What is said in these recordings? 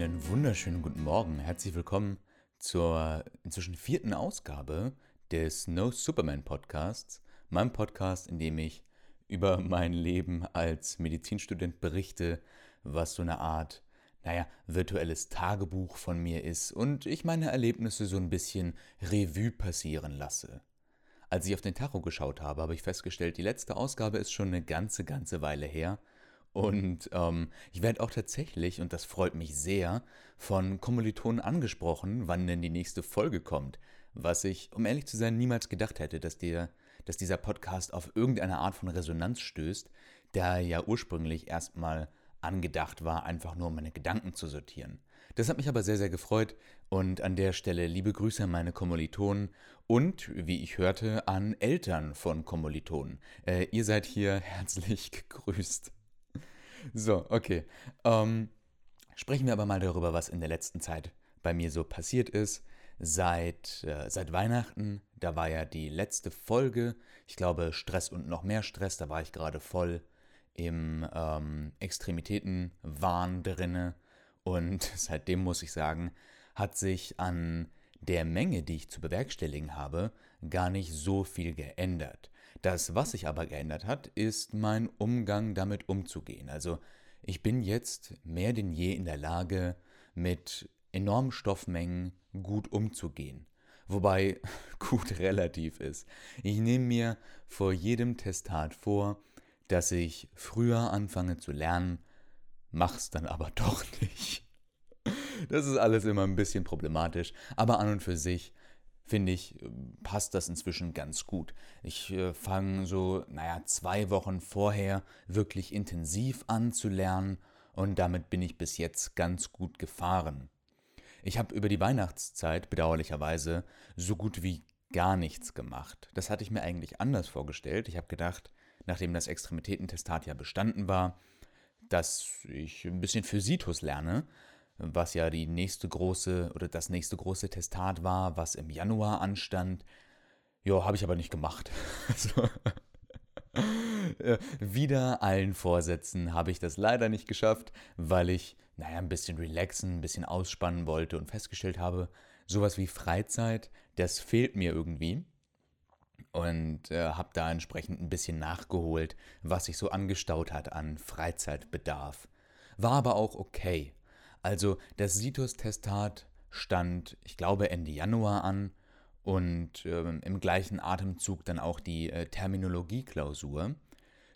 Einen wunderschönen guten Morgen. Herzlich willkommen zur inzwischen vierten Ausgabe des No Superman Podcasts, meinem Podcast, in dem ich über mein Leben als Medizinstudent berichte, was so eine Art, naja, virtuelles Tagebuch von mir ist und ich meine Erlebnisse so ein bisschen Revue passieren lasse. Als ich auf den Tacho geschaut habe, habe ich festgestellt, die letzte Ausgabe ist schon eine ganze, ganze Weile her und ähm, ich werde auch tatsächlich, und das freut mich sehr, von Kommilitonen angesprochen, wann denn die nächste Folge kommt. Was ich, um ehrlich zu sein, niemals gedacht hätte, dass, der, dass dieser Podcast auf irgendeine Art von Resonanz stößt, da ja ursprünglich erstmal angedacht war, einfach nur meine Gedanken zu sortieren. Das hat mich aber sehr, sehr gefreut und an der Stelle liebe Grüße an meine Kommilitonen und, wie ich hörte, an Eltern von Kommilitonen. Äh, ihr seid hier herzlich gegrüßt. So, okay. Ähm, sprechen wir aber mal darüber, was in der letzten Zeit bei mir so passiert ist. Seit, äh, seit Weihnachten, da war ja die letzte Folge, ich glaube Stress und noch mehr Stress, da war ich gerade voll im ähm, Extremitätenwahn drinne. Und seitdem muss ich sagen, hat sich an der Menge, die ich zu bewerkstelligen habe, gar nicht so viel geändert. Das, was sich aber geändert hat, ist mein Umgang damit umzugehen. Also ich bin jetzt mehr denn je in der Lage, mit enormen Stoffmengen gut umzugehen. Wobei gut relativ ist. Ich nehme mir vor jedem Testat vor, dass ich früher anfange zu lernen, mach's dann aber doch nicht. Das ist alles immer ein bisschen problematisch, aber an und für sich finde ich, passt das inzwischen ganz gut. Ich äh, fange so, naja, zwei Wochen vorher wirklich intensiv an zu lernen und damit bin ich bis jetzt ganz gut gefahren. Ich habe über die Weihnachtszeit bedauerlicherweise so gut wie gar nichts gemacht. Das hatte ich mir eigentlich anders vorgestellt. Ich habe gedacht, nachdem das Extremitätentestat ja bestanden war, dass ich ein bisschen Physitus lerne was ja die nächste große oder das nächste große Testat war, was im Januar anstand. Ja, habe ich aber nicht gemacht. Also, äh, wieder allen Vorsätzen habe ich das leider nicht geschafft, weil ich, naja, ein bisschen relaxen, ein bisschen ausspannen wollte und festgestellt habe, sowas wie Freizeit, das fehlt mir irgendwie. Und äh, habe da entsprechend ein bisschen nachgeholt, was sich so angestaut hat an Freizeitbedarf. War aber auch okay. Also das Situs-Testat stand, ich glaube, Ende Januar an und äh, im gleichen Atemzug dann auch die äh, Terminologie-Klausur,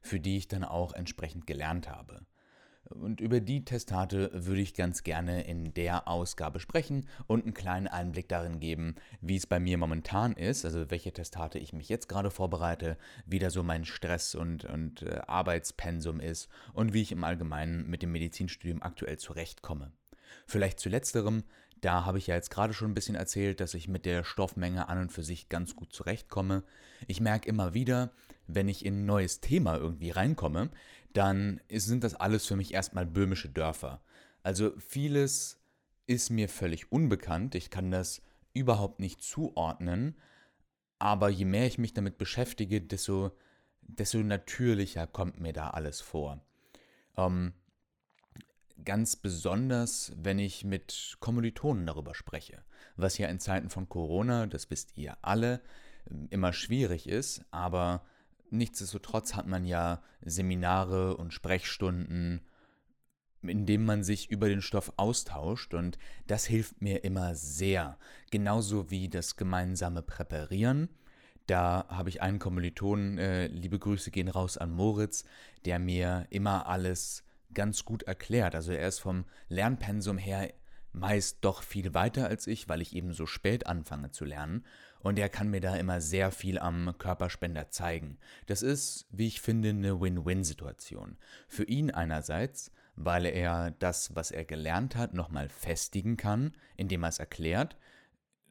für die ich dann auch entsprechend gelernt habe. Und über die Testate würde ich ganz gerne in der Ausgabe sprechen und einen kleinen Einblick darin geben, wie es bei mir momentan ist, also welche Testate ich mich jetzt gerade vorbereite, wie da so mein Stress und, und äh, Arbeitspensum ist und wie ich im Allgemeinen mit dem Medizinstudium aktuell zurechtkomme. Vielleicht zu letzterem, da habe ich ja jetzt gerade schon ein bisschen erzählt, dass ich mit der Stoffmenge an und für sich ganz gut zurechtkomme. Ich merke immer wieder, wenn ich in ein neues Thema irgendwie reinkomme, dann sind das alles für mich erstmal böhmische Dörfer. Also vieles ist mir völlig unbekannt, ich kann das überhaupt nicht zuordnen, aber je mehr ich mich damit beschäftige, desto, desto natürlicher kommt mir da alles vor. Ähm, ganz besonders, wenn ich mit Kommilitonen darüber spreche, was ja in Zeiten von Corona, das wisst ihr alle, immer schwierig ist, aber nichtsdestotrotz hat man ja Seminare und Sprechstunden, in denen man sich über den Stoff austauscht und das hilft mir immer sehr, genauso wie das gemeinsame Präparieren. Da habe ich einen Kommilitonen, äh, liebe Grüße gehen raus an Moritz, der mir immer alles ganz gut erklärt. Also er ist vom Lernpensum her meist doch viel weiter als ich, weil ich eben so spät anfange zu lernen. Und er kann mir da immer sehr viel am Körperspender zeigen. Das ist, wie ich finde, eine Win-Win-Situation. Für ihn einerseits, weil er das, was er gelernt hat, nochmal festigen kann, indem er es erklärt.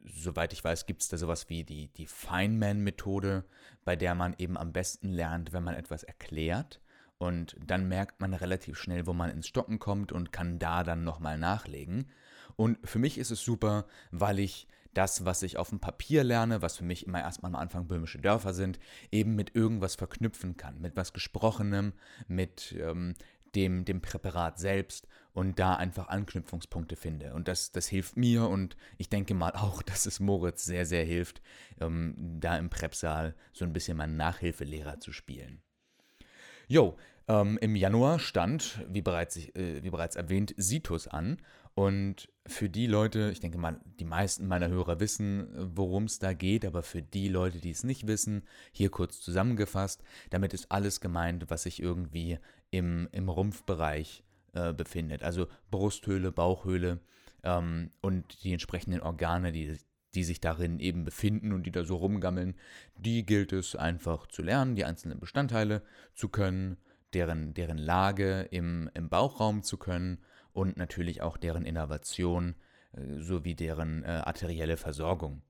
Soweit ich weiß, gibt es da sowas wie die, die Feynman-Methode, bei der man eben am besten lernt, wenn man etwas erklärt. Und dann merkt man relativ schnell, wo man ins Stocken kommt und kann da dann nochmal nachlegen. Und für mich ist es super, weil ich das, was ich auf dem Papier lerne, was für mich immer erstmal am Anfang böhmische Dörfer sind, eben mit irgendwas verknüpfen kann. Mit was Gesprochenem, mit ähm, dem, dem Präparat selbst und da einfach Anknüpfungspunkte finde. Und das, das hilft mir und ich denke mal auch, dass es Moritz sehr, sehr hilft, ähm, da im Prepsaal so ein bisschen meinen Nachhilfelehrer zu spielen. Jo, ähm, im Januar stand, wie bereits, äh, wie bereits erwähnt, Situs an. Und für die Leute, ich denke mal, die meisten meiner Hörer wissen, worum es da geht, aber für die Leute, die es nicht wissen, hier kurz zusammengefasst, damit ist alles gemeint, was sich irgendwie im, im Rumpfbereich äh, befindet. Also Brusthöhle, Bauchhöhle ähm, und die entsprechenden Organe, die, die sich darin eben befinden und die da so rumgammeln, die gilt es einfach zu lernen, die einzelnen Bestandteile zu können, deren, deren Lage im, im Bauchraum zu können und natürlich auch deren Innovation äh, sowie deren äh, arterielle Versorgung.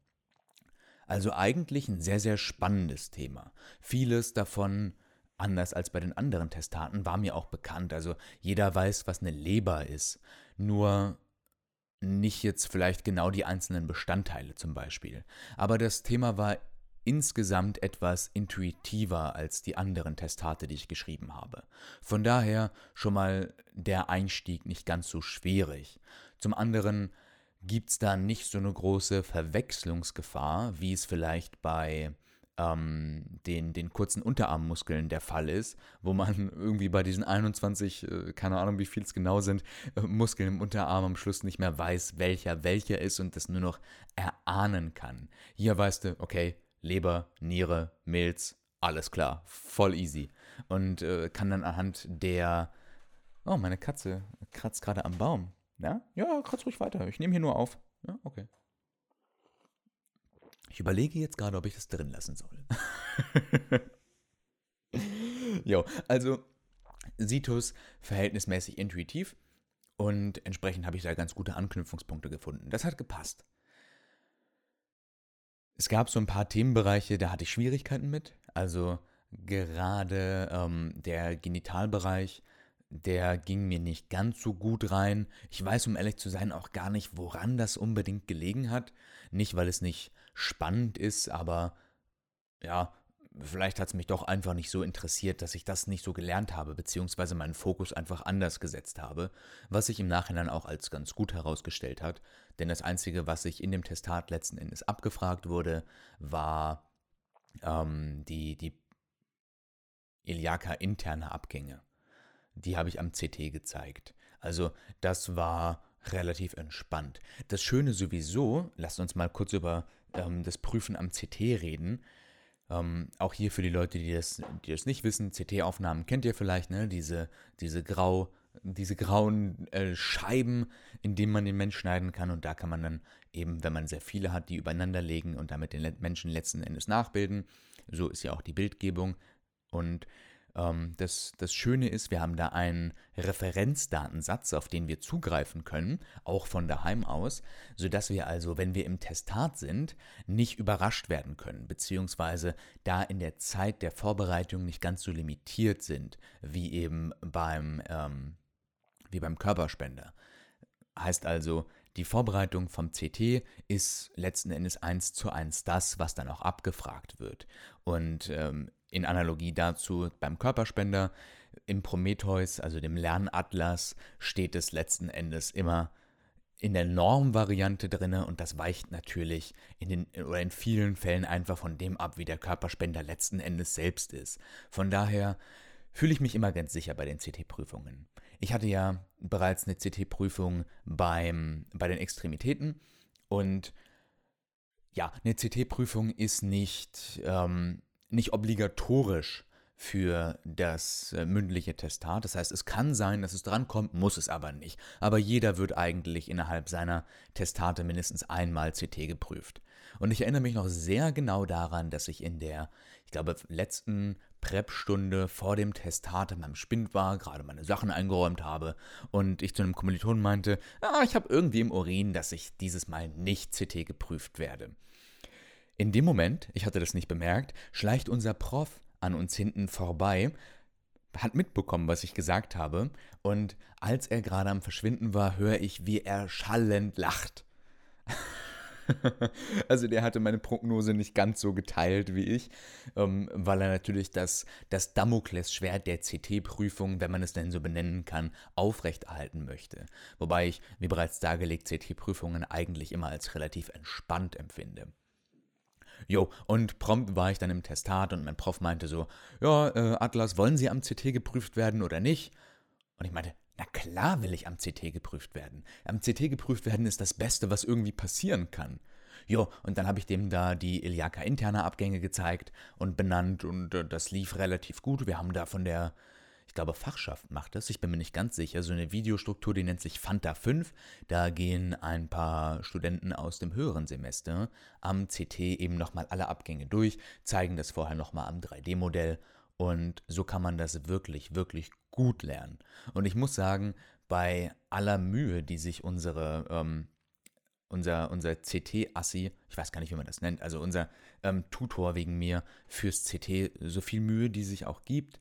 Also eigentlich ein sehr, sehr spannendes Thema. Vieles davon, anders als bei den anderen Testaten, war mir auch bekannt. Also jeder weiß, was eine Leber ist. Nur nicht jetzt vielleicht genau die einzelnen Bestandteile zum Beispiel. Aber das Thema war insgesamt etwas intuitiver als die anderen Testate, die ich geschrieben habe. Von daher schon mal der Einstieg nicht ganz so schwierig. Zum anderen gibt es da nicht so eine große Verwechslungsgefahr, wie es vielleicht bei ähm, den, den kurzen Unterarmmuskeln der Fall ist, wo man irgendwie bei diesen 21, äh, keine Ahnung wie viel es genau sind, äh, Muskeln im Unterarm am Schluss nicht mehr weiß, welcher welcher ist und das nur noch erahnen kann. Hier weißt du, okay, Leber, Niere, Milz, alles klar, voll easy. Und äh, kann dann anhand der. Oh, meine Katze kratzt gerade am Baum. Ja? Ja, kratzt ruhig weiter. Ich nehme hier nur auf. Ja, okay. Ich überlege jetzt gerade, ob ich das drin lassen soll. jo, also Situs verhältnismäßig intuitiv und entsprechend habe ich da ganz gute Anknüpfungspunkte gefunden. Das hat gepasst. Es gab so ein paar Themenbereiche, da hatte ich Schwierigkeiten mit. Also gerade ähm, der Genitalbereich, der ging mir nicht ganz so gut rein. Ich weiß, um ehrlich zu sein, auch gar nicht, woran das unbedingt gelegen hat. Nicht, weil es nicht spannend ist, aber ja, vielleicht hat es mich doch einfach nicht so interessiert, dass ich das nicht so gelernt habe, beziehungsweise meinen Fokus einfach anders gesetzt habe, was sich im Nachhinein auch als ganz gut herausgestellt hat. Denn das Einzige, was sich in dem Testat letzten Endes abgefragt wurde, war ähm, die, die Iliaka-interne Abgänge. Die habe ich am CT gezeigt. Also das war relativ entspannt. Das Schöne sowieso, lasst uns mal kurz über ähm, das Prüfen am CT reden. Ähm, auch hier für die Leute, die das, die das nicht wissen, CT-Aufnahmen kennt ihr vielleicht, ne? Diese, diese grau, diese grauen äh, Scheiben, in denen man den Mensch schneiden kann. Und da kann man dann eben, wenn man sehr viele hat, die übereinander legen und damit den Menschen letzten Endes nachbilden. So ist ja auch die Bildgebung. Und das, das Schöne ist, wir haben da einen Referenzdatensatz, auf den wir zugreifen können, auch von daheim aus, sodass wir also, wenn wir im Testat sind, nicht überrascht werden können, beziehungsweise da in der Zeit der Vorbereitung nicht ganz so limitiert sind, wie eben beim, ähm, wie beim Körperspender. Heißt also, die Vorbereitung vom CT ist letzten Endes eins zu eins das, was dann auch abgefragt wird. Und ähm, in Analogie dazu beim Körperspender im Prometheus, also dem Lernatlas, steht es letzten Endes immer in der Normvariante drin und das weicht natürlich in den oder in vielen Fällen einfach von dem ab, wie der Körperspender letzten Endes selbst ist. Von daher fühle ich mich immer ganz sicher bei den CT-Prüfungen. Ich hatte ja bereits eine CT-Prüfung beim bei den Extremitäten und ja, eine CT-Prüfung ist nicht ähm, nicht obligatorisch für das äh, mündliche Testat. Das heißt, es kann sein, dass es drankommt, muss es aber nicht. Aber jeder wird eigentlich innerhalb seiner Testate mindestens einmal CT geprüft. Und ich erinnere mich noch sehr genau daran, dass ich in der, ich glaube, letzten Prep-Stunde vor dem Testat in meinem Spind war, gerade meine Sachen eingeräumt habe und ich zu einem Kommilitonen meinte, ah, ich habe irgendwie im Urin, dass ich dieses Mal nicht CT geprüft werde. In dem Moment, ich hatte das nicht bemerkt, schleicht unser Prof an uns hinten vorbei, hat mitbekommen, was ich gesagt habe, und als er gerade am Verschwinden war, höre ich, wie er schallend lacht. also der hatte meine Prognose nicht ganz so geteilt wie ich, ähm, weil er natürlich das, das Damoklesschwert der CT-Prüfung, wenn man es denn so benennen kann, aufrechterhalten möchte. Wobei ich, wie bereits dargelegt, CT-Prüfungen eigentlich immer als relativ entspannt empfinde. Jo, und prompt war ich dann im Testat und mein Prof meinte so, ja, äh, Atlas, wollen Sie am CT geprüft werden oder nicht? Und ich meinte, na klar will ich am CT geprüft werden. Am CT geprüft werden ist das Beste, was irgendwie passieren kann. Jo, und dann habe ich dem da die Iliaka interne Abgänge gezeigt und benannt und äh, das lief relativ gut. Wir haben da von der, ich glaube, Fachschaft macht das, ich bin mir nicht ganz sicher, so eine Videostruktur, die nennt sich Fanta 5. Da gehen ein paar Studenten aus dem höheren Semester am CT eben nochmal alle Abgänge durch, zeigen das vorher nochmal am 3D-Modell und so kann man das wirklich, wirklich gut lernen. Und ich muss sagen, bei aller Mühe, die sich unsere, ähm, unser, unser CT-Assi, ich weiß gar nicht, wie man das nennt, also unser ähm, Tutor wegen mir fürs CT, so viel Mühe, die sich auch gibt,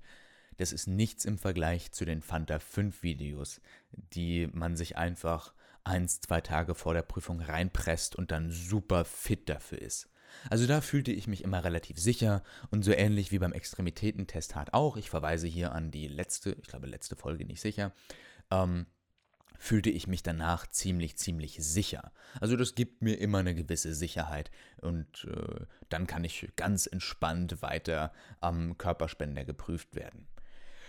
das ist nichts im Vergleich zu den Fanta 5 Videos, die man sich einfach eins, zwei Tage vor der Prüfung reinpresst und dann super fit dafür ist. Also da fühlte ich mich immer relativ sicher und so ähnlich wie beim Extremitätentest hart auch, ich verweise hier an die letzte, ich glaube letzte Folge nicht sicher, ähm, fühlte ich mich danach ziemlich, ziemlich sicher. Also das gibt mir immer eine gewisse Sicherheit und äh, dann kann ich ganz entspannt weiter am Körperspender geprüft werden.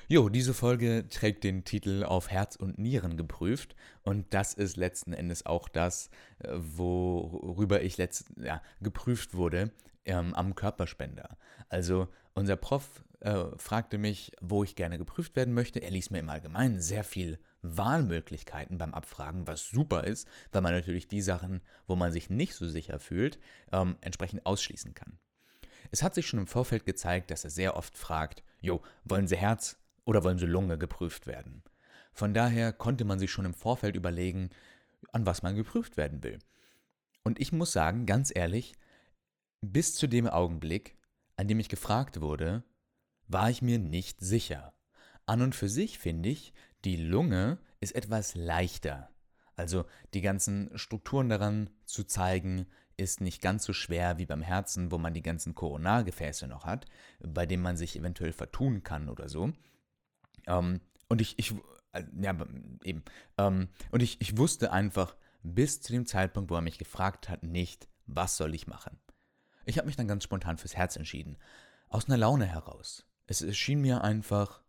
Jo, diese Folge trägt den Titel Auf Herz und Nieren geprüft und das ist letzten Endes auch das, äh, worüber ich letzt, ja, geprüft wurde ähm, am Körperspender. Also unser Prof äh, fragte mich, wo ich gerne geprüft werden möchte. Er ließ mir im Allgemeinen sehr viel Wahlmöglichkeiten beim Abfragen, was super ist, weil man natürlich die Sachen, wo man sich nicht so sicher fühlt, ähm, entsprechend ausschließen kann. Es hat sich schon im Vorfeld gezeigt, dass er sehr oft fragt, Jo, wollen Sie Herz, oder wollen sie Lunge geprüft werden? Von daher konnte man sich schon im Vorfeld überlegen, an was man geprüft werden will. Und ich muss sagen, ganz ehrlich, bis zu dem Augenblick, an dem ich gefragt wurde, war ich mir nicht sicher. An und für sich finde ich, die Lunge ist etwas leichter. Also die ganzen Strukturen daran zu zeigen, ist nicht ganz so schwer wie beim Herzen, wo man die ganzen Koronargefäße noch hat, bei denen man sich eventuell vertun kann oder so. Ähm, und ich, ich, äh, ja, eben. Ähm, und ich, ich wusste einfach bis zu dem Zeitpunkt, wo er mich gefragt hat, nicht, was soll ich machen. Ich habe mich dann ganz spontan fürs Herz entschieden. Aus einer Laune heraus. Es, schien mir einfach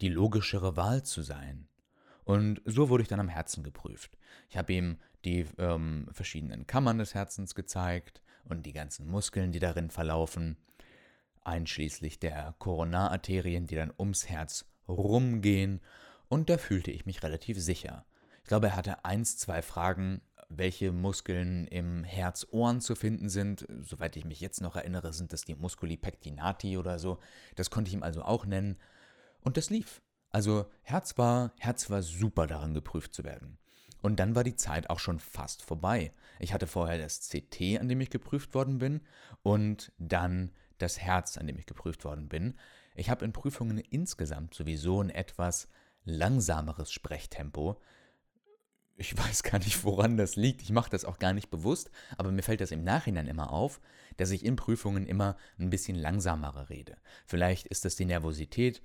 die logischere Wahl zu sein. Und so wurde ich dann am Herzen geprüft. Ich habe ihm die ähm, verschiedenen Kammern des Herzens gezeigt und die ganzen Muskeln, die darin verlaufen einschließlich der Koronararterien, die dann ums Herz rumgehen, und da fühlte ich mich relativ sicher. Ich glaube, er hatte eins, zwei Fragen, welche Muskeln im Herzohren zu finden sind. Soweit ich mich jetzt noch erinnere, sind das die Musculi pectinati oder so. Das konnte ich ihm also auch nennen. Und das lief. Also Herz war, Herz war super daran geprüft zu werden. Und dann war die Zeit auch schon fast vorbei. Ich hatte vorher das CT, an dem ich geprüft worden bin, und dann das Herz, an dem ich geprüft worden bin. Ich habe in Prüfungen insgesamt sowieso ein etwas langsameres Sprechtempo. Ich weiß gar nicht, woran das liegt. Ich mache das auch gar nicht bewusst, aber mir fällt das im Nachhinein immer auf, dass ich in Prüfungen immer ein bisschen langsamer rede. Vielleicht ist das die Nervosität,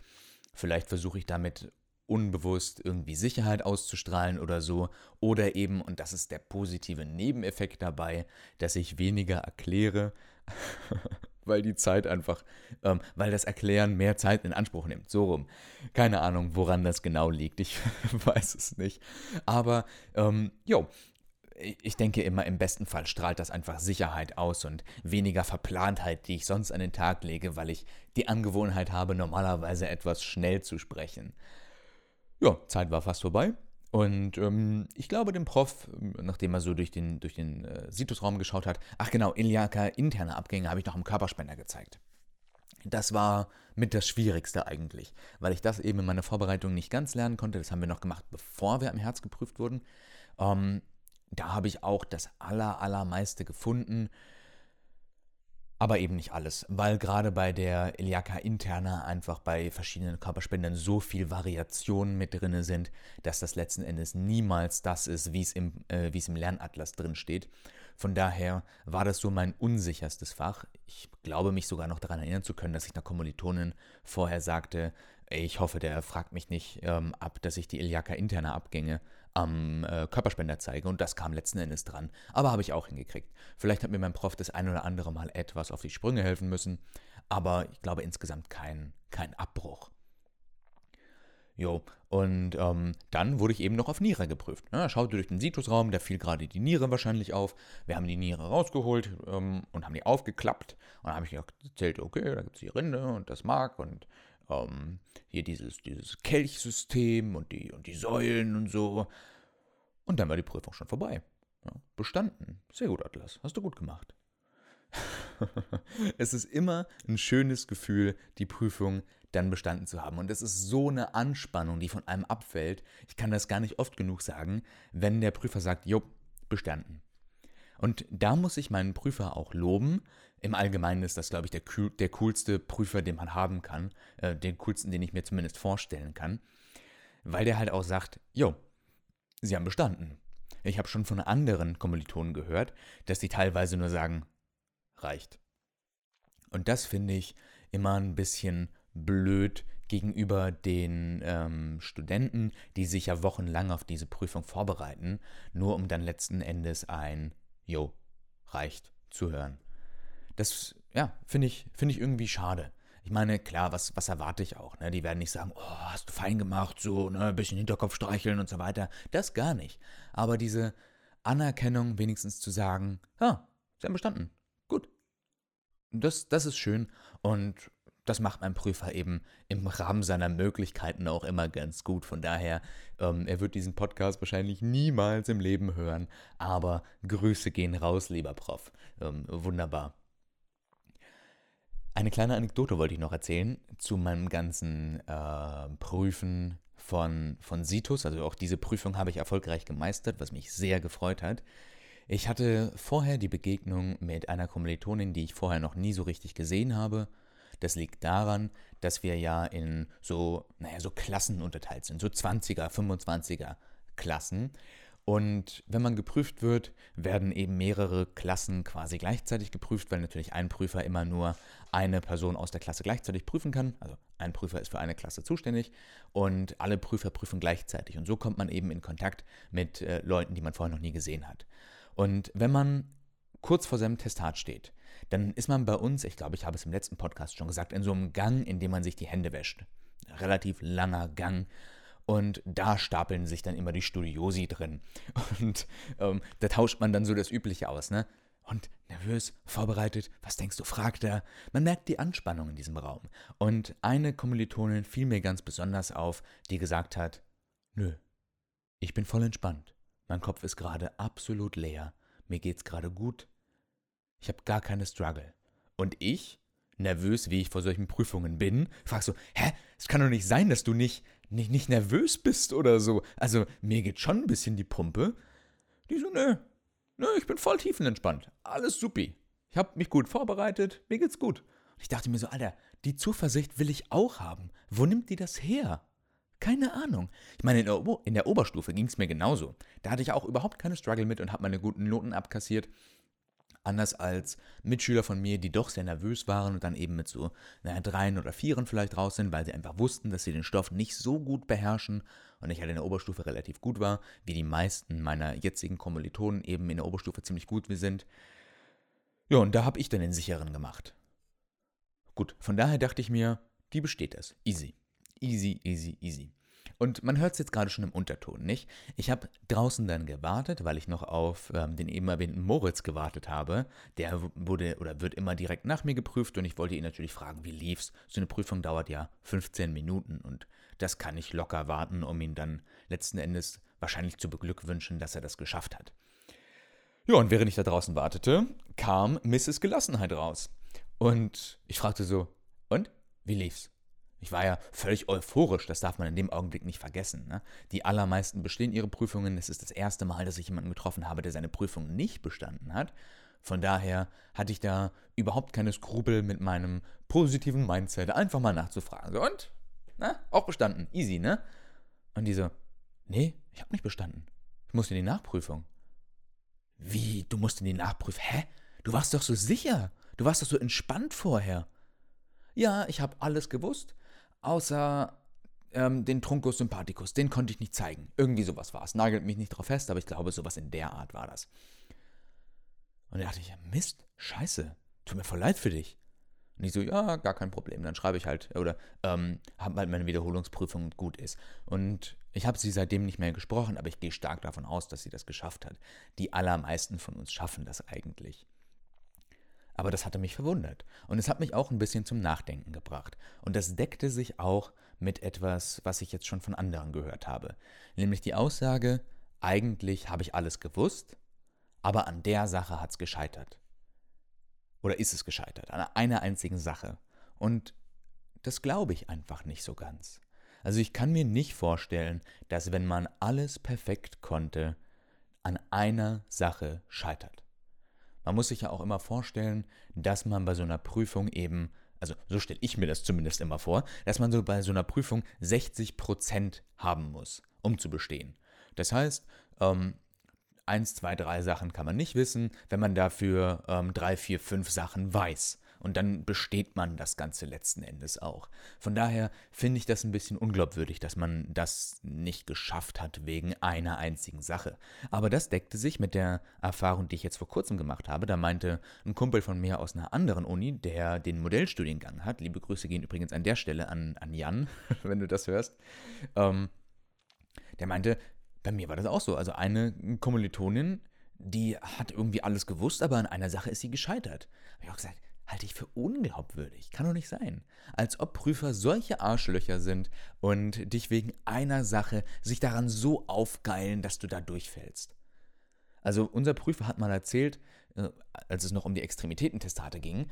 vielleicht versuche ich damit unbewusst irgendwie Sicherheit auszustrahlen oder so. Oder eben, und das ist der positive Nebeneffekt dabei, dass ich weniger erkläre. weil die Zeit einfach, ähm, weil das Erklären mehr Zeit in Anspruch nimmt. So rum. Keine Ahnung, woran das genau liegt. Ich weiß es nicht. Aber, ähm, jo, ich denke immer, im besten Fall strahlt das einfach Sicherheit aus und weniger Verplantheit, die ich sonst an den Tag lege, weil ich die Angewohnheit habe, normalerweise etwas schnell zu sprechen. Ja, Zeit war fast vorbei. Und ähm, ich glaube, dem Prof, nachdem er so durch den, durch den äh, Situsraum geschaut hat, ach genau, Iliaka interne Abgänge habe ich noch am Körperspender gezeigt. Das war mit das Schwierigste eigentlich, weil ich das eben in meiner Vorbereitung nicht ganz lernen konnte. Das haben wir noch gemacht, bevor wir am Herz geprüft wurden. Ähm, da habe ich auch das aller, allermeiste gefunden. Aber eben nicht alles, weil gerade bei der Iliaka Interna einfach bei verschiedenen Körperspendern so viel Variationen mit drin sind, dass das letzten Endes niemals das ist, wie es im, äh, wie es im Lernatlas drin steht. Von daher war das so mein unsicherstes Fach. Ich glaube mich sogar noch daran erinnern zu können, dass ich einer Kommilitonin vorher sagte, ich hoffe, der fragt mich nicht ähm, ab, dass ich die Iliaka Interna Abgänge am äh, Körperspender zeige und das kam letzten Endes dran. Aber habe ich auch hingekriegt. Vielleicht hat mir mein Prof das ein oder andere Mal etwas auf die Sprünge helfen müssen, aber ich glaube insgesamt kein, kein Abbruch. Jo, und ähm, dann wurde ich eben noch auf Niere geprüft. Ja, schaute durch den Situsraum, da fiel gerade die Niere wahrscheinlich auf. Wir haben die Niere rausgeholt ähm, und haben die aufgeklappt. Und dann habe ich erzählt, okay, da gibt es die Rinde und das Mark und ähm, hier dieses, dieses Kelchsystem und die, und die Säulen und so. Und dann war die Prüfung schon vorbei. Ja, bestanden. Sehr gut, Atlas. Hast du gut gemacht. es ist immer ein schönes Gefühl, die Prüfung dann bestanden zu haben. Und es ist so eine Anspannung, die von einem abfällt. Ich kann das gar nicht oft genug sagen, wenn der Prüfer sagt, jo, bestanden. Und da muss ich meinen Prüfer auch loben, im Allgemeinen ist das, glaube ich, der, der coolste Prüfer, den man haben kann. Äh, den coolsten, den ich mir zumindest vorstellen kann. Weil der halt auch sagt, jo, sie haben bestanden. Ich habe schon von anderen Kommilitonen gehört, dass die teilweise nur sagen, reicht. Und das finde ich immer ein bisschen blöd gegenüber den ähm, Studenten, die sich ja wochenlang auf diese Prüfung vorbereiten, nur um dann letzten Endes ein Jo, reicht zu hören. Das, ja, finde ich, find ich irgendwie schade. Ich meine, klar, was, was erwarte ich auch? Ne? Die werden nicht sagen, oh, hast du fein gemacht, so, ne, ein bisschen Hinterkopf streicheln und so weiter. Das gar nicht. Aber diese Anerkennung wenigstens zu sagen, ja, sie haben bestanden. Gut. Das, das ist schön und das macht mein Prüfer eben im Rahmen seiner Möglichkeiten auch immer ganz gut. Von daher, ähm, er wird diesen Podcast wahrscheinlich niemals im Leben hören. Aber Grüße gehen raus, lieber Prof. Ähm, wunderbar. Eine kleine Anekdote wollte ich noch erzählen zu meinem ganzen äh, Prüfen von, von Situs. Also auch diese Prüfung habe ich erfolgreich gemeistert, was mich sehr gefreut hat. Ich hatte vorher die Begegnung mit einer Kommilitonin, die ich vorher noch nie so richtig gesehen habe. Das liegt daran, dass wir ja in so, naja, so Klassen unterteilt sind, so 20er, 25er Klassen. Und wenn man geprüft wird, werden eben mehrere Klassen quasi gleichzeitig geprüft, weil natürlich ein Prüfer immer nur eine Person aus der Klasse gleichzeitig prüfen kann. Also ein Prüfer ist für eine Klasse zuständig und alle Prüfer prüfen gleichzeitig. Und so kommt man eben in Kontakt mit äh, Leuten, die man vorher noch nie gesehen hat. Und wenn man kurz vor seinem Testat steht, dann ist man bei uns, ich glaube, ich habe es im letzten Podcast schon gesagt, in so einem Gang, in dem man sich die Hände wäscht. Relativ langer Gang und da stapeln sich dann immer die Studiosi drin. Und ähm, da tauscht man dann so das Übliche aus, ne? Und nervös, vorbereitet, was denkst du, fragt er. Man merkt die Anspannung in diesem Raum. Und eine Kommilitonin fiel mir ganz besonders auf, die gesagt hat, nö, ich bin voll entspannt. Mein Kopf ist gerade absolut leer. Mir geht's gerade gut. Ich habe gar keine Struggle. Und ich, nervös wie ich vor solchen Prüfungen bin, frag so, hä, es kann doch nicht sein, dass du nicht nicht, nicht nervös bist oder so. Also mir geht schon ein bisschen die Pumpe. Die so, nö, nö, ich bin voll tiefenentspannt. Alles supi. Ich habe mich gut vorbereitet, mir geht's gut. Und ich dachte mir so, Alter, die Zuversicht will ich auch haben. Wo nimmt die das her? Keine Ahnung. Ich meine, in der, Ober in der Oberstufe ging es mir genauso. Da hatte ich auch überhaupt keine Struggle mit und habe meine guten Noten abkassiert. Anders als Mitschüler von mir, die doch sehr nervös waren und dann eben mit so naja, dreien oder vieren vielleicht raus sind, weil sie einfach wussten, dass sie den Stoff nicht so gut beherrschen und ich halt in der Oberstufe relativ gut war, wie die meisten meiner jetzigen Kommilitonen eben in der Oberstufe ziemlich gut sind. Ja, und da habe ich dann den sicheren gemacht. Gut, von daher dachte ich mir, die besteht das. Easy. Easy, easy, easy. Und man hört es jetzt gerade schon im Unterton, nicht? Ich habe draußen dann gewartet, weil ich noch auf ähm, den eben erwähnten Moritz gewartet habe. Der wurde oder wird immer direkt nach mir geprüft und ich wollte ihn natürlich fragen, wie lief's? So eine Prüfung dauert ja 15 Minuten und das kann ich locker warten, um ihn dann letzten Endes wahrscheinlich zu beglückwünschen, dass er das geschafft hat. Ja, und während ich da draußen wartete, kam Mrs. Gelassenheit raus. Und ich fragte so, und? Wie lief's? Ich war ja völlig euphorisch, das darf man in dem Augenblick nicht vergessen. Ne? Die allermeisten bestehen ihre Prüfungen. Es ist das erste Mal, dass ich jemanden getroffen habe, der seine Prüfung nicht bestanden hat. Von daher hatte ich da überhaupt keine Skrupel mit meinem positiven Mindset, einfach mal nachzufragen. So, und? Na, auch bestanden. Easy, ne? Und die so, nee, ich habe nicht bestanden. Ich musste in die Nachprüfung. Wie, du musst in die Nachprüfung? Hä? Du warst doch so sicher. Du warst doch so entspannt vorher. Ja, ich habe alles gewusst, außer ähm, den Truncus sympathicus. Den konnte ich nicht zeigen. Irgendwie sowas war es. Nagelt mich nicht drauf fest, aber ich glaube, sowas in der Art war das. Und da dachte ich, Mist, scheiße, tut mir voll leid für dich. Und ich so, ja, gar kein Problem. Dann schreibe ich halt, oder ähm, habe halt meine Wiederholungsprüfung gut ist. Und ich habe sie seitdem nicht mehr gesprochen, aber ich gehe stark davon aus, dass sie das geschafft hat. Die allermeisten von uns schaffen das eigentlich. Aber das hatte mich verwundert. Und es hat mich auch ein bisschen zum Nachdenken gebracht. Und das deckte sich auch mit etwas, was ich jetzt schon von anderen gehört habe. Nämlich die Aussage, eigentlich habe ich alles gewusst, aber an der Sache hat es gescheitert. Oder ist es gescheitert? An einer einzigen Sache. Und das glaube ich einfach nicht so ganz. Also ich kann mir nicht vorstellen, dass wenn man alles perfekt konnte, an einer Sache scheitert. Man muss sich ja auch immer vorstellen, dass man bei so einer Prüfung eben, also so stelle ich mir das zumindest immer vor, dass man so bei so einer Prüfung 60 Prozent haben muss, um zu bestehen. Das heißt, ähm, eins, zwei, drei Sachen kann man nicht wissen, wenn man dafür ähm, drei, vier, fünf Sachen weiß. Und dann besteht man das Ganze letzten Endes auch. Von daher finde ich das ein bisschen unglaubwürdig, dass man das nicht geschafft hat wegen einer einzigen Sache. Aber das deckte sich mit der Erfahrung, die ich jetzt vor kurzem gemacht habe. Da meinte ein Kumpel von mir aus einer anderen Uni, der den Modellstudiengang hat, liebe Grüße gehen übrigens an der Stelle an, an Jan, wenn du das hörst, ähm, der meinte, bei mir war das auch so. Also eine Kommilitonin, die hat irgendwie alles gewusst, aber an einer Sache ist sie gescheitert. Habe ich auch gesagt, halte ich für unglaubwürdig. Kann doch nicht sein. Als ob Prüfer solche Arschlöcher sind und dich wegen einer Sache sich daran so aufgeilen, dass du da durchfällst. Also unser Prüfer hat mal erzählt, äh, als es noch um die Extremitätentestate ging,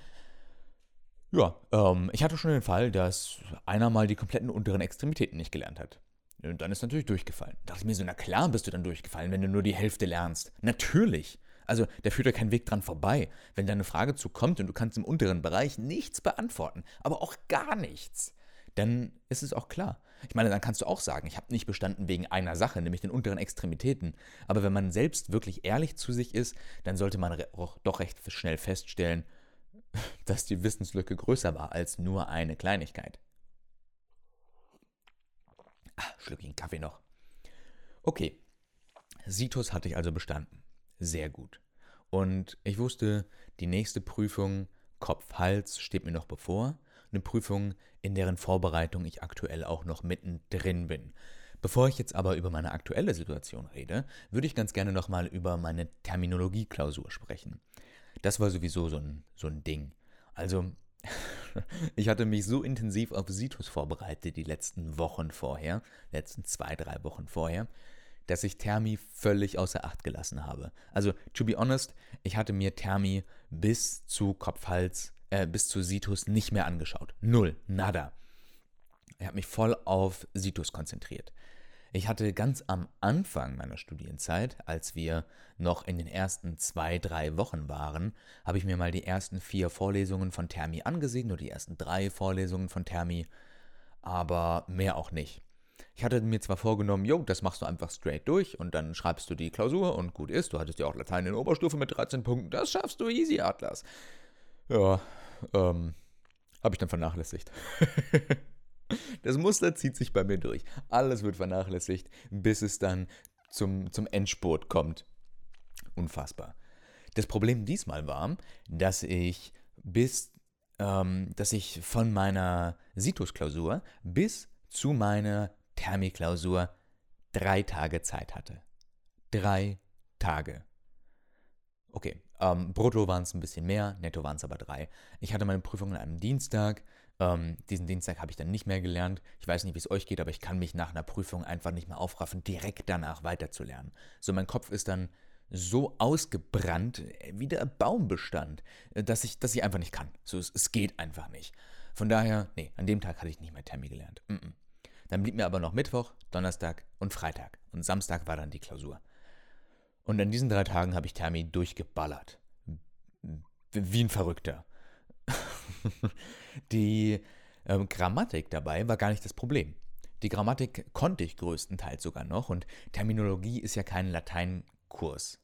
ja, ähm, ich hatte schon den Fall, dass einer mal die kompletten unteren Extremitäten nicht gelernt hat. Und dann ist natürlich durchgefallen. Da dachte ich mir so, na klar bist du dann durchgefallen, wenn du nur die Hälfte lernst. Natürlich. Also da führt ja kein Weg dran vorbei. Wenn da eine Frage zu kommt und du kannst im unteren Bereich nichts beantworten, aber auch gar nichts, dann ist es auch klar. Ich meine, dann kannst du auch sagen, ich habe nicht bestanden wegen einer Sache, nämlich den unteren Extremitäten. Aber wenn man selbst wirklich ehrlich zu sich ist, dann sollte man doch recht schnell feststellen, dass die Wissenslücke größer war als nur eine Kleinigkeit. Ah, Schlückchen Kaffee noch. Okay, Situs hatte ich also bestanden. Sehr gut. Und ich wusste, die nächste Prüfung Kopf-Hals steht mir noch bevor. Eine Prüfung, in deren Vorbereitung ich aktuell auch noch mittendrin bin. Bevor ich jetzt aber über meine aktuelle Situation rede, würde ich ganz gerne nochmal über meine Terminologie-Klausur sprechen. Das war sowieso so ein, so ein Ding. Also, ich hatte mich so intensiv auf Situs vorbereitet die letzten Wochen vorher, letzten zwei, drei Wochen vorher, dass ich Thermi völlig außer Acht gelassen habe. Also, to be honest, ich hatte mir Thermi bis zu Kopfhals, äh, bis zu Situs nicht mehr angeschaut. Null, nada. Ich habe mich voll auf Situs konzentriert. Ich hatte ganz am Anfang meiner Studienzeit, als wir noch in den ersten zwei, drei Wochen waren, habe ich mir mal die ersten vier Vorlesungen von Thermi angesehen oder die ersten drei Vorlesungen von Thermi, aber mehr auch nicht. Ich hatte mir zwar vorgenommen, jo, das machst du einfach straight durch und dann schreibst du die Klausur und gut ist. Du hattest ja auch Latein in Oberstufe mit 13 Punkten, das schaffst du easy, Atlas. Ja, ähm, habe ich dann vernachlässigt. das Muster zieht sich bei mir durch. Alles wird vernachlässigt, bis es dann zum, zum Endspurt kommt. Unfassbar. Das Problem diesmal war, dass ich bis, ähm, dass ich von meiner Situs-Klausur bis zu meiner Thermiklausur drei Tage Zeit hatte. Drei Tage. Okay, ähm, brutto waren es ein bisschen mehr, netto waren es aber drei. Ich hatte meine Prüfung an einem Dienstag. Ähm, diesen Dienstag habe ich dann nicht mehr gelernt. Ich weiß nicht, wie es euch geht, aber ich kann mich nach einer Prüfung einfach nicht mehr aufraffen, direkt danach weiterzulernen. So, mein Kopf ist dann so ausgebrannt wie der Baumbestand, äh, dass ich, dass ich einfach nicht kann. So, es, es geht einfach nicht. Von daher, nee, an dem Tag hatte ich nicht mehr Thermi gelernt. Mm -mm. Dann blieb mir aber noch Mittwoch, Donnerstag und Freitag. Und Samstag war dann die Klausur. Und an diesen drei Tagen habe ich Thermi durchgeballert. wie ein Verrückter. die ähm, Grammatik dabei war gar nicht das Problem. Die Grammatik konnte ich größtenteils sogar noch und Terminologie ist ja kein Lateinkurs.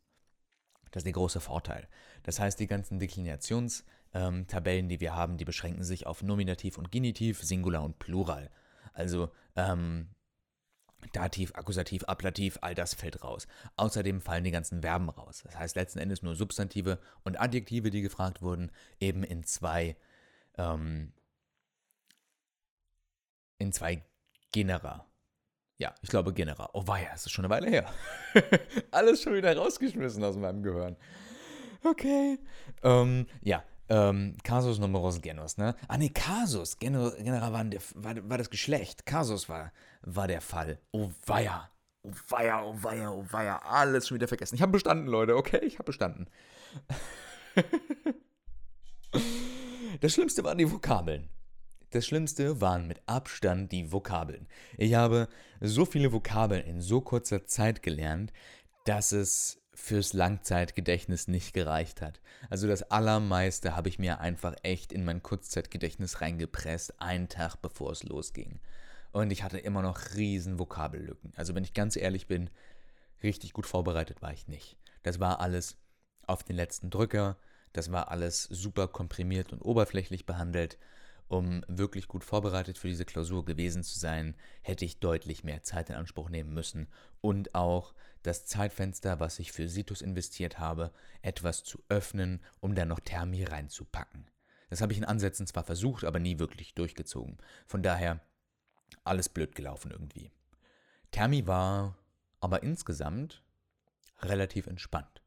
Das ist der große Vorteil. Das heißt, die ganzen Deklinationstabellen, ähm, die wir haben, die beschränken sich auf Nominativ und Genitiv, Singular und Plural. Also ähm, Dativ, Akkusativ, Ablativ, all das fällt raus. Außerdem fallen die ganzen Verben raus. Das heißt letzten Endes nur Substantive und Adjektive, die gefragt wurden, eben in zwei, ähm, in zwei Genera. Ja, ich glaube Genera. Oh weia, es ist schon eine Weile her. Alles schon wieder rausgeschmissen aus meinem Gehirn. Okay. Ähm, ja, ähm, Casus numerus genus, ne? Ah, ne, Casus. Genera, Genera war, war, war, das Geschlecht. Casus war, war der Fall. Oh weia. Oh weia, oh weia, oh weia. Alles schon wieder vergessen. Ich habe bestanden, Leute, okay? Ich habe bestanden. das Schlimmste waren die Vokabeln. Das Schlimmste waren mit Abstand die Vokabeln. Ich habe so viele Vokabeln in so kurzer Zeit gelernt, dass es fürs Langzeitgedächtnis nicht gereicht hat. Also das Allermeiste habe ich mir einfach echt in mein Kurzzeitgedächtnis reingepresst, einen Tag bevor es losging. Und ich hatte immer noch riesen Vokabellücken. Also wenn ich ganz ehrlich bin, richtig gut vorbereitet war ich nicht. Das war alles auf den letzten Drücker, das war alles super komprimiert und oberflächlich behandelt um wirklich gut vorbereitet für diese Klausur gewesen zu sein, hätte ich deutlich mehr Zeit in Anspruch nehmen müssen und auch das Zeitfenster, was ich für Situs investiert habe, etwas zu öffnen, um dann noch Thermi reinzupacken. Das habe ich in Ansätzen zwar versucht, aber nie wirklich durchgezogen. Von daher alles blöd gelaufen irgendwie. Thermi war aber insgesamt relativ entspannt.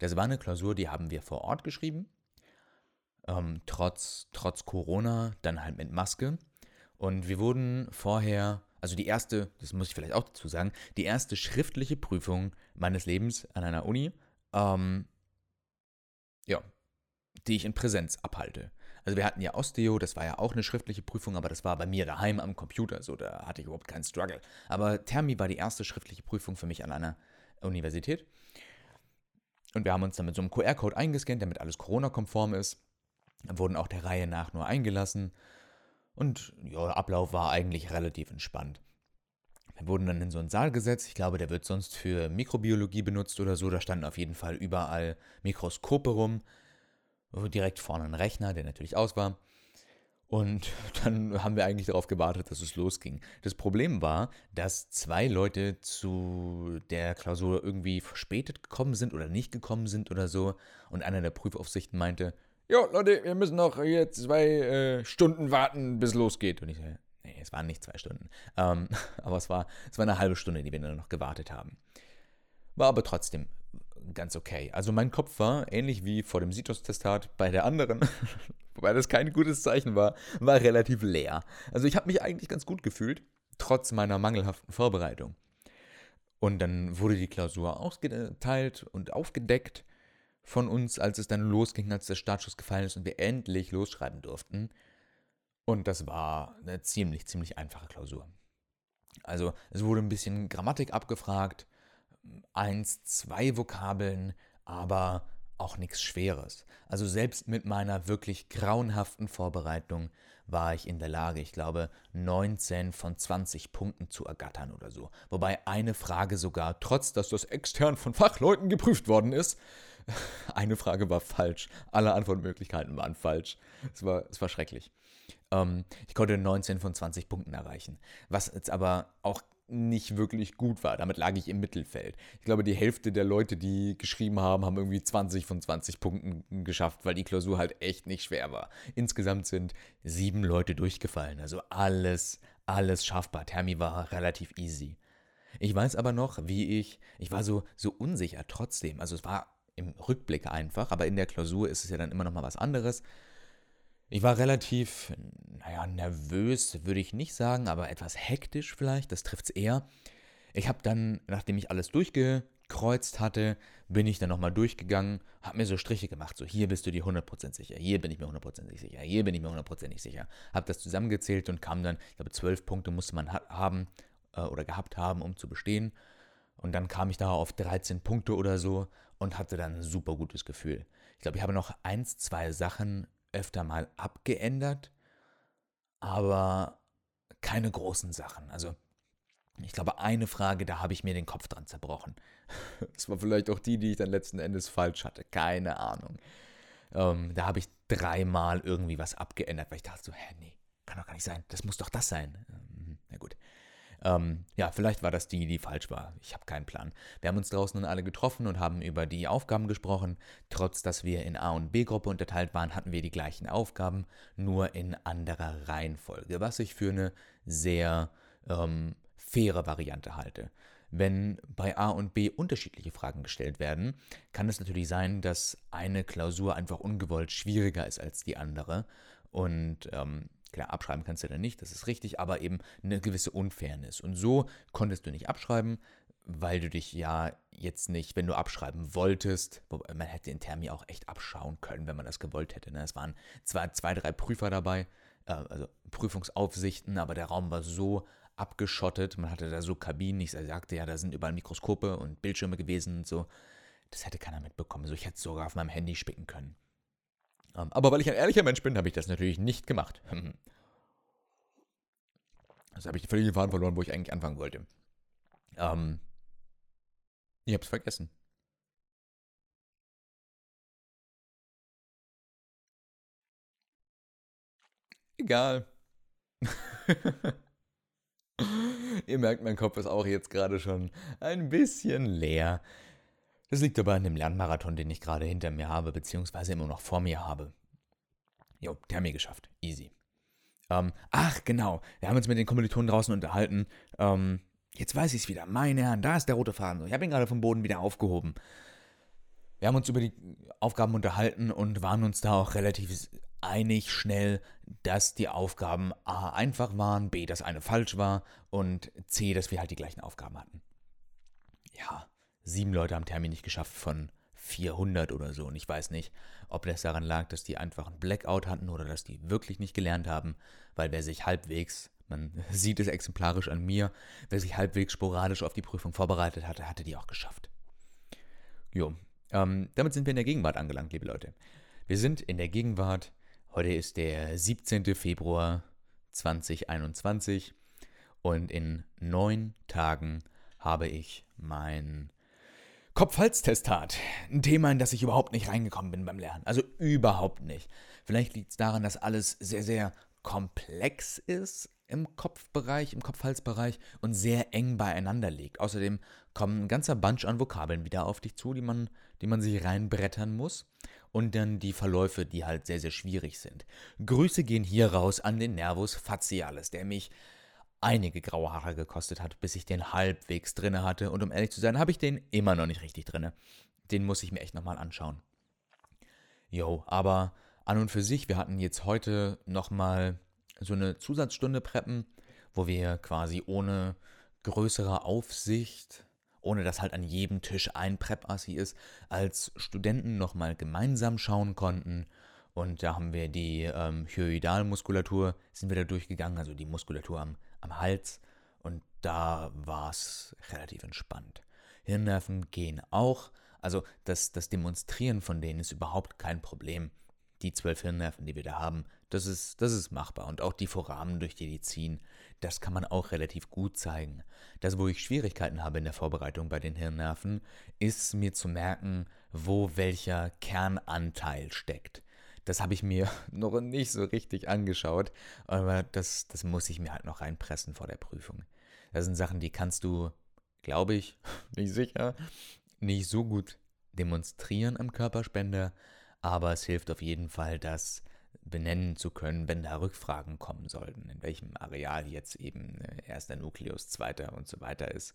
Das war eine Klausur, die haben wir vor Ort geschrieben ähm, trotz, trotz Corona, dann halt mit Maske. Und wir wurden vorher, also die erste, das muss ich vielleicht auch dazu sagen, die erste schriftliche Prüfung meines Lebens an einer Uni, ähm, ja, die ich in Präsenz abhalte. Also wir hatten ja Osteo, das war ja auch eine schriftliche Prüfung, aber das war bei mir daheim am Computer, so da hatte ich überhaupt keinen Struggle. Aber Thermi war die erste schriftliche Prüfung für mich an einer Universität. Und wir haben uns dann mit so einem QR-Code eingescannt, damit alles Corona-konform ist wurden auch der Reihe nach nur eingelassen. Und ja, der Ablauf war eigentlich relativ entspannt. Wir wurden dann in so einen Saal gesetzt. Ich glaube, der wird sonst für Mikrobiologie benutzt oder so. Da standen auf jeden Fall überall Mikroskope rum. Direkt vorne ein Rechner, der natürlich aus war. Und dann haben wir eigentlich darauf gewartet, dass es losging. Das Problem war, dass zwei Leute zu der Klausur irgendwie verspätet gekommen sind oder nicht gekommen sind oder so. Und einer der Prüfaufsichten meinte, jo, Leute, wir müssen noch hier zwei äh, Stunden warten, bis losgeht. Und ich so, nee, es waren nicht zwei Stunden. Ähm, aber es war, es war eine halbe Stunde, die wir dann noch gewartet haben. War aber trotzdem ganz okay. Also mein Kopf war, ähnlich wie vor dem Situs-Testat bei der anderen, wobei das kein gutes Zeichen war, war relativ leer. Also ich habe mich eigentlich ganz gut gefühlt, trotz meiner mangelhaften Vorbereitung. Und dann wurde die Klausur ausgeteilt und aufgedeckt von uns, als es dann losging, als der Startschuss gefallen ist und wir endlich losschreiben durften. Und das war eine ziemlich, ziemlich einfache Klausur. Also es wurde ein bisschen Grammatik abgefragt, eins, zwei Vokabeln, aber auch nichts Schweres. Also selbst mit meiner wirklich grauenhaften Vorbereitung war ich in der Lage, ich glaube, 19 von 20 Punkten zu ergattern oder so. Wobei eine Frage sogar, trotz dass das extern von Fachleuten geprüft worden ist, Eine Frage war falsch. Alle Antwortmöglichkeiten waren falsch. Es war, es war schrecklich. Ähm, ich konnte 19 von 20 Punkten erreichen. Was jetzt aber auch nicht wirklich gut war. Damit lag ich im Mittelfeld. Ich glaube, die Hälfte der Leute, die geschrieben haben, haben irgendwie 20 von 20 Punkten geschafft, weil die Klausur halt echt nicht schwer war. Insgesamt sind sieben Leute durchgefallen. Also alles, alles schaffbar. Thermi war relativ easy. Ich weiß aber noch, wie ich, ich war so, so unsicher trotzdem. Also es war im Rückblick einfach, aber in der Klausur ist es ja dann immer noch mal was anderes. Ich war relativ, naja, nervös würde ich nicht sagen, aber etwas hektisch vielleicht, das trifft es eher. Ich habe dann, nachdem ich alles durchgekreuzt hatte, bin ich dann nochmal durchgegangen, habe mir so Striche gemacht, so hier bist du dir 100% sicher, hier bin ich mir 100% sicher, hier bin ich mir 100% sicher. Habe das zusammengezählt und kam dann, ich glaube, zwölf Punkte musste man ha haben äh, oder gehabt haben, um zu bestehen. Und dann kam ich da auf 13 Punkte oder so und hatte dann ein super gutes Gefühl. Ich glaube, ich habe noch eins, zwei Sachen öfter mal abgeändert, aber keine großen Sachen. Also ich glaube, eine Frage, da habe ich mir den Kopf dran zerbrochen. Das war vielleicht auch die, die ich dann letzten Endes falsch hatte. Keine Ahnung. Ähm, da habe ich dreimal irgendwie was abgeändert, weil ich dachte so, hä, nee, kann doch gar nicht sein. Das muss doch das sein. Ähm, na gut. Ähm, ja, vielleicht war das die, die falsch war. Ich habe keinen Plan. Wir haben uns draußen nun alle getroffen und haben über die Aufgaben gesprochen. Trotz dass wir in A- und B-Gruppe unterteilt waren, hatten wir die gleichen Aufgaben, nur in anderer Reihenfolge, was ich für eine sehr ähm, faire Variante halte. Wenn bei A und B unterschiedliche Fragen gestellt werden, kann es natürlich sein, dass eine Klausur einfach ungewollt schwieriger ist als die andere. Und ähm, klar, abschreiben kannst du dann nicht, das ist richtig, aber eben eine gewisse Unfairness. Und so konntest du nicht abschreiben, weil du dich ja jetzt nicht, wenn du abschreiben wolltest, man hätte den Termi auch echt abschauen können, wenn man das gewollt hätte. Ne? Es waren zwar zwei, drei Prüfer dabei, äh, also Prüfungsaufsichten, aber der Raum war so abgeschottet. Man hatte da so Kabinen. Ich sagte ja, da sind überall Mikroskope und Bildschirme gewesen und so. Das hätte keiner mitbekommen. So, ich hätte es sogar auf meinem Handy spicken können. Ähm, aber weil ich ein ehrlicher Mensch bin, habe ich das natürlich nicht gemacht. also habe ich völlig den Faden verloren, wo ich eigentlich anfangen wollte. Ähm, ich habe es vergessen. Egal. Ihr merkt, mein Kopf ist auch jetzt gerade schon ein bisschen leer. Das liegt aber an dem Lernmarathon, den ich gerade hinter mir habe, beziehungsweise immer noch vor mir habe. Jo, der hat mir geschafft. Easy. Ähm, ach, genau. Wir haben uns mit den Kommilitonen draußen unterhalten. Ähm, jetzt weiß ich es wieder. Meine Herren, da ist der rote Faden. Ich habe ihn gerade vom Boden wieder aufgehoben. Wir haben uns über die Aufgaben unterhalten und waren uns da auch relativ einig schnell, dass die Aufgaben A einfach waren, B, dass eine falsch war und C, dass wir halt die gleichen Aufgaben hatten. Ja, sieben Leute haben Termin nicht geschafft von 400 oder so und ich weiß nicht, ob das daran lag, dass die einfach einen Blackout hatten oder dass die wirklich nicht gelernt haben, weil wer sich halbwegs, man sieht es exemplarisch an mir, wer sich halbwegs sporadisch auf die Prüfung vorbereitet hatte, hatte die auch geschafft. Jo, ähm, damit sind wir in der Gegenwart angelangt, liebe Leute. Wir sind in der Gegenwart Heute ist der 17. Februar 2021 und in neun Tagen habe ich mein Kopf-Hals-Testat. Ein Thema, in das ich überhaupt nicht reingekommen bin beim Lernen. Also überhaupt nicht. Vielleicht liegt es daran, dass alles sehr, sehr komplex ist im Kopfbereich, im Kopf-Hals-Bereich und sehr eng beieinander liegt. Außerdem kommen ein ganzer Bunch an Vokabeln wieder auf dich zu, die man, die man sich reinbrettern muss und dann die Verläufe, die halt sehr, sehr schwierig sind. Grüße gehen hier raus an den Nervus facialis, der mich einige graue Haare gekostet hat, bis ich den halbwegs drinne hatte. Und um ehrlich zu sein, habe ich den immer noch nicht richtig drinne. Den muss ich mir echt nochmal anschauen. Jo, aber an und für sich, wir hatten jetzt heute nochmal so eine Zusatzstunde preppen, wo wir quasi ohne größere Aufsicht ohne dass halt an jedem Tisch ein Prep-Assi ist, als Studenten nochmal gemeinsam schauen konnten. Und da haben wir die ähm, Hyoidalmuskulatur, sind wir da durchgegangen, also die Muskulatur am, am Hals. Und da war es relativ entspannt. Hirnnerven gehen auch. Also das, das Demonstrieren von denen ist überhaupt kein Problem. Die zwölf Hirnnerven, die wir da haben, das ist, das ist machbar. Und auch die Foramen, durch die die ziehen, das kann man auch relativ gut zeigen. Das, wo ich Schwierigkeiten habe in der Vorbereitung bei den Hirnnerven, ist mir zu merken, wo welcher Kernanteil steckt. Das habe ich mir noch nicht so richtig angeschaut, aber das, das muss ich mir halt noch reinpressen vor der Prüfung. Das sind Sachen, die kannst du, glaube ich, nicht sicher, nicht so gut demonstrieren am Körperspender, aber es hilft auf jeden Fall, dass benennen zu können, wenn da Rückfragen kommen sollten, in welchem Areal jetzt eben äh, erster Nukleus, zweiter und so weiter ist.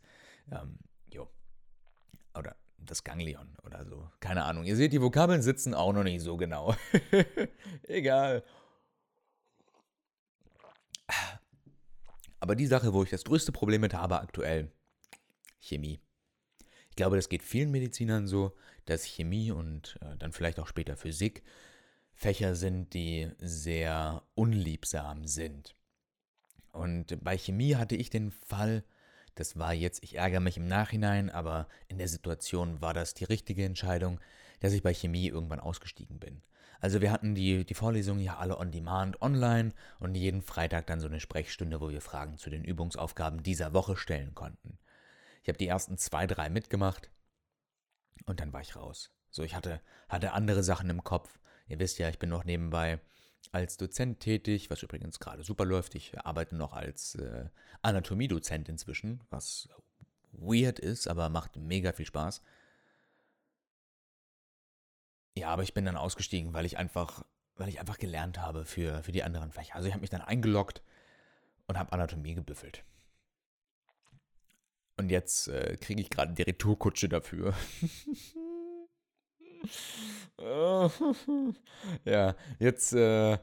Ähm, jo. Oder das Ganglion oder so. Keine Ahnung. Ihr seht, die Vokabeln sitzen auch noch nicht so genau. Egal. Aber die Sache, wo ich das größte Problem mit habe aktuell, Chemie. Ich glaube, das geht vielen Medizinern so, dass Chemie und äh, dann vielleicht auch später Physik Fächer sind, die sehr unliebsam sind. Und bei Chemie hatte ich den Fall, Das war jetzt, ich ärgere mich im Nachhinein, aber in der Situation war das die richtige Entscheidung, dass ich bei Chemie irgendwann ausgestiegen bin. Also wir hatten die, die Vorlesungen ja alle on demand online und jeden Freitag dann so eine Sprechstunde, wo wir Fragen zu den Übungsaufgaben dieser Woche stellen konnten. Ich habe die ersten zwei, drei mitgemacht und dann war ich raus. So, ich hatte, hatte andere Sachen im Kopf. Ihr wisst ja, ich bin noch nebenbei als Dozent tätig, was übrigens gerade super läuft. Ich arbeite noch als äh, Anatomiedozent inzwischen, was weird ist, aber macht mega viel Spaß. Ja, aber ich bin dann ausgestiegen, weil ich einfach, weil ich einfach gelernt habe für, für die anderen Fächer. Also ich habe mich dann eingeloggt und habe Anatomie gebüffelt. Und jetzt äh, kriege ich gerade die Retourkutsche dafür. ja, jetzt äh,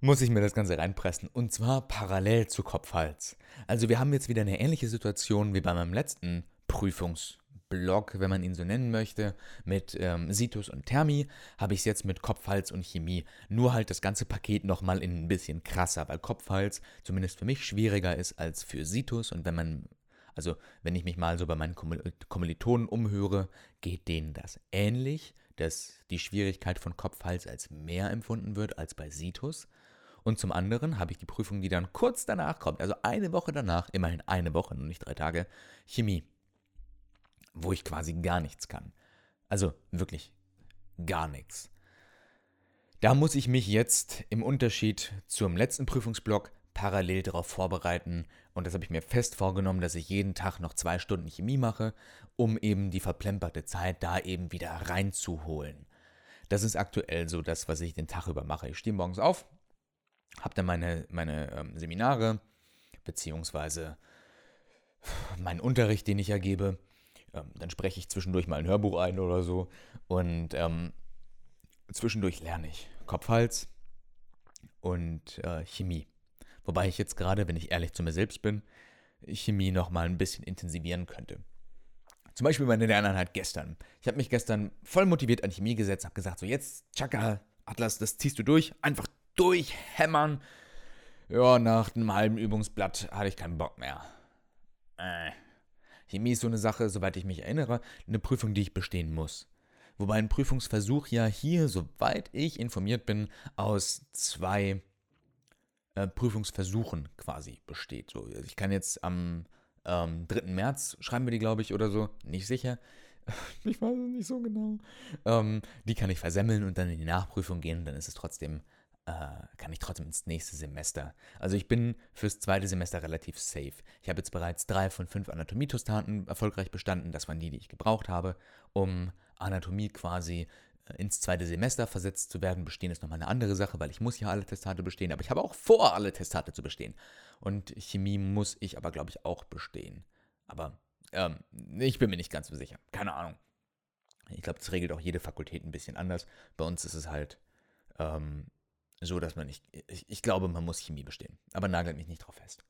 muss ich mir das Ganze reinpressen. Und zwar parallel zu Kopf-Hals. Also wir haben jetzt wieder eine ähnliche Situation wie bei meinem letzten Prüfungsblog, wenn man ihn so nennen möchte, mit ähm, Situs und Thermi, habe ich es jetzt mit Kopf-Hals und Chemie. Nur halt das ganze Paket nochmal in ein bisschen krasser, weil Kopf-Hals zumindest für mich schwieriger ist als für Situs. Und wenn man also, wenn ich mich mal so bei meinen Kommilitonen umhöre, geht denen das ähnlich dass die Schwierigkeit von Kopf-Hals als mehr empfunden wird als bei Situs. Und zum anderen habe ich die Prüfung, die dann kurz danach kommt, also eine Woche danach, immerhin eine Woche und nicht drei Tage, Chemie, wo ich quasi gar nichts kann. Also wirklich gar nichts. Da muss ich mich jetzt im Unterschied zum letzten Prüfungsblock parallel darauf vorbereiten. Und das habe ich mir fest vorgenommen, dass ich jeden Tag noch zwei Stunden Chemie mache, um eben die verplemperte Zeit da eben wieder reinzuholen. Das ist aktuell so das, was ich den Tag über mache. Ich stehe morgens auf, habe dann meine, meine ähm, Seminare, beziehungsweise meinen Unterricht, den ich ergebe. Ähm, dann spreche ich zwischendurch mal ein Hörbuch ein oder so. Und ähm, zwischendurch lerne ich Kopf-Hals und äh, Chemie. Wobei ich jetzt gerade, wenn ich ehrlich zu mir selbst bin, Chemie nochmal ein bisschen intensivieren könnte. Zum Beispiel meine Lerneinheit gestern. Ich habe mich gestern voll motiviert an Chemie gesetzt, habe gesagt, so jetzt, Chaka, Atlas, das ziehst du durch, einfach durchhämmern. Ja, nach einem halben Übungsblatt hatte ich keinen Bock mehr. Äh. Chemie ist so eine Sache, soweit ich mich erinnere, eine Prüfung, die ich bestehen muss. Wobei ein Prüfungsversuch ja hier, soweit ich informiert bin, aus zwei äh, Prüfungsversuchen quasi besteht. So, ich kann jetzt am ähm, 3. März, schreiben wir die, glaube ich, oder so, nicht sicher. Ich weiß es nicht so genau. Ähm, die kann ich versemmeln und dann in die Nachprüfung gehen. Dann ist es trotzdem, äh, kann ich trotzdem ins nächste Semester. Also ich bin fürs zweite Semester relativ safe. Ich habe jetzt bereits drei von fünf Anatomie-Tostaten erfolgreich bestanden. Das waren die, die ich gebraucht habe, um Anatomie quasi ins zweite Semester versetzt zu werden. Bestehen ist nochmal eine andere Sache, weil ich muss ja alle Testate bestehen, aber ich habe auch vor, alle Testate zu bestehen. Und Chemie muss ich aber, glaube ich, auch bestehen. Aber ähm, ich bin mir nicht ganz so sicher. Keine Ahnung. Ich glaube, das regelt auch jede Fakultät ein bisschen anders. Bei uns ist es halt ähm, so, dass man nicht. Ich, ich glaube, man muss Chemie bestehen. Aber nagelt mich nicht drauf fest.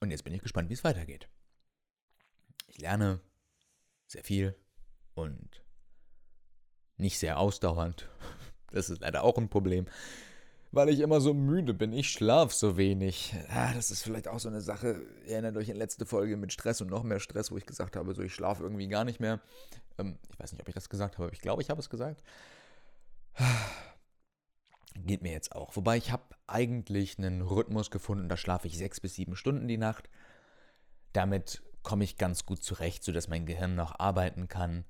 Und jetzt bin ich gespannt, wie es weitergeht. Ich lerne sehr viel, und nicht sehr ausdauernd. Das ist leider auch ein Problem, weil ich immer so müde bin. Ich schlafe so wenig. Ah, das ist vielleicht auch so eine Sache. Ihr erinnert euch an letzte Folge mit Stress und noch mehr Stress, wo ich gesagt habe, so ich schlafe irgendwie gar nicht mehr. Ähm, ich weiß nicht, ob ich das gesagt habe, aber ich glaube, ich habe es gesagt. Geht mir jetzt auch. Wobei ich habe eigentlich einen Rhythmus gefunden, da schlafe ich sechs bis sieben Stunden die Nacht. Damit komme ich ganz gut zurecht, sodass mein Gehirn noch arbeiten kann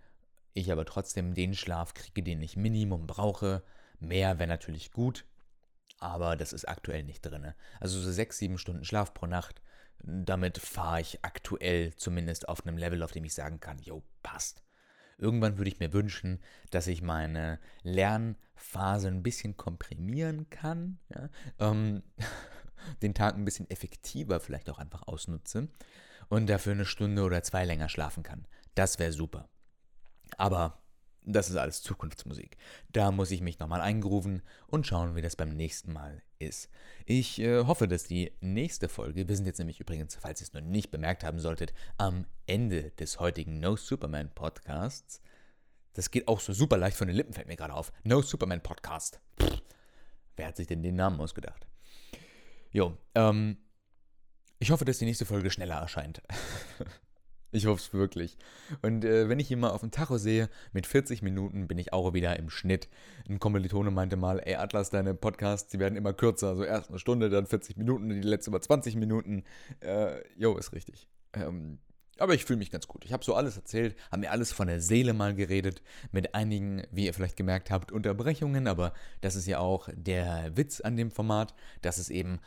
ich aber trotzdem den Schlaf kriege, den ich Minimum brauche. Mehr wäre natürlich gut, aber das ist aktuell nicht drin. Also so sechs, sieben Stunden Schlaf pro Nacht, damit fahre ich aktuell zumindest auf einem Level, auf dem ich sagen kann, jo, passt. Irgendwann würde ich mir wünschen, dass ich meine Lernphase ein bisschen komprimieren kann, ja? ähm, den Tag ein bisschen effektiver vielleicht auch einfach ausnutze und dafür eine Stunde oder zwei länger schlafen kann. Das wäre super. Aber das ist alles Zukunftsmusik. Da muss ich mich nochmal eingrooven und schauen, wie das beim nächsten Mal ist. Ich äh, hoffe, dass die nächste Folge, wir sind jetzt nämlich übrigens, falls ihr es noch nicht bemerkt haben solltet, am Ende des heutigen No Superman Podcasts. Das geht auch so super leicht von den Lippen, fällt mir gerade auf. No Superman Podcast. Pff, wer hat sich denn den Namen ausgedacht? Jo, ähm, Ich hoffe, dass die nächste Folge schneller erscheint. ich hoffe es wirklich. Und äh, wenn ich hier mal auf dem Tacho sehe, mit 40 Minuten bin ich auch wieder im Schnitt. Ein Kommilitone meinte mal, ey Atlas, deine Podcasts, die werden immer kürzer. Also erst eine Stunde, dann 40 Minuten, die letzte mal 20 Minuten. Äh, jo, ist richtig. Ähm, aber ich fühle mich ganz gut. Ich habe so alles erzählt, habe mir alles von der Seele mal geredet, mit einigen, wie ihr vielleicht gemerkt habt, Unterbrechungen, aber das ist ja auch der Witz an dem Format, dass es eben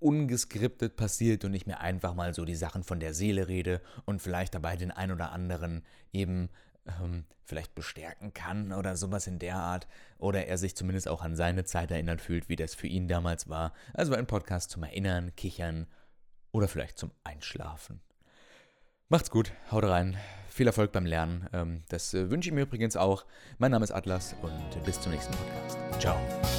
ungeskriptet passiert und ich mir einfach mal so die Sachen von der Seele rede und vielleicht dabei den ein oder anderen eben ähm, vielleicht bestärken kann oder sowas in der Art oder er sich zumindest auch an seine Zeit erinnert fühlt, wie das für ihn damals war. Also ein Podcast zum Erinnern, Kichern oder vielleicht zum Einschlafen. Macht's gut, haut rein, viel Erfolg beim Lernen. Ähm, das äh, wünsche ich mir übrigens auch. Mein Name ist Atlas und bis zum nächsten Podcast. Ciao.